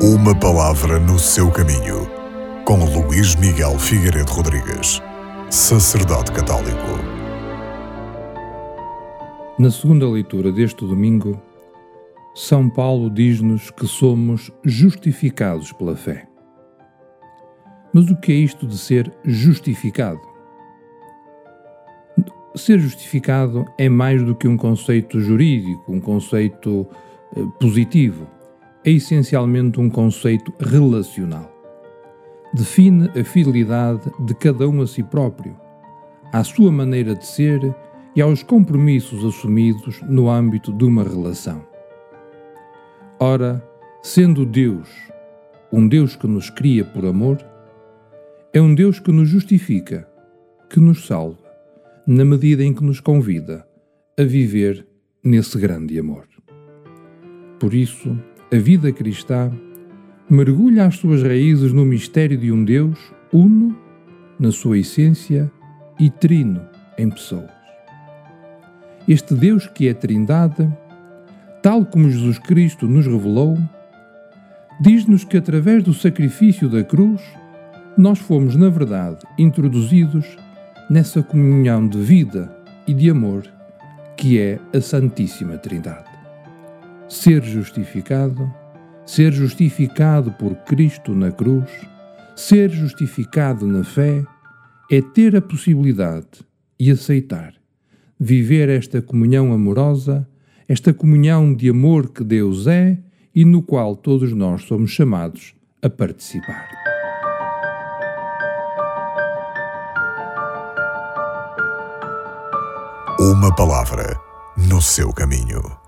Uma palavra no seu caminho, com Luís Miguel Figueiredo Rodrigues, sacerdote católico. Na segunda leitura deste domingo, São Paulo diz-nos que somos justificados pela fé. Mas o que é isto de ser justificado? Ser justificado é mais do que um conceito jurídico, um conceito eh, positivo. É essencialmente um conceito relacional. Define a fidelidade de cada um a si próprio, à sua maneira de ser e aos compromissos assumidos no âmbito de uma relação. Ora, sendo Deus um Deus que nos cria por amor, é um Deus que nos justifica, que nos salva na medida em que nos convida a viver nesse grande amor. Por isso, a vida cristã mergulha as suas raízes no mistério de um Deus uno na sua essência e trino em pessoas. Este Deus que é Trindade, tal como Jesus Cristo nos revelou, diz-nos que através do sacrifício da cruz, nós fomos, na verdade, introduzidos nessa comunhão de vida e de amor que é a Santíssima Trindade. Ser justificado, ser justificado por Cristo na cruz, ser justificado na fé, é ter a possibilidade e aceitar viver esta comunhão amorosa, esta comunhão de amor que Deus é e no qual todos nós somos chamados a participar. Uma palavra no seu caminho.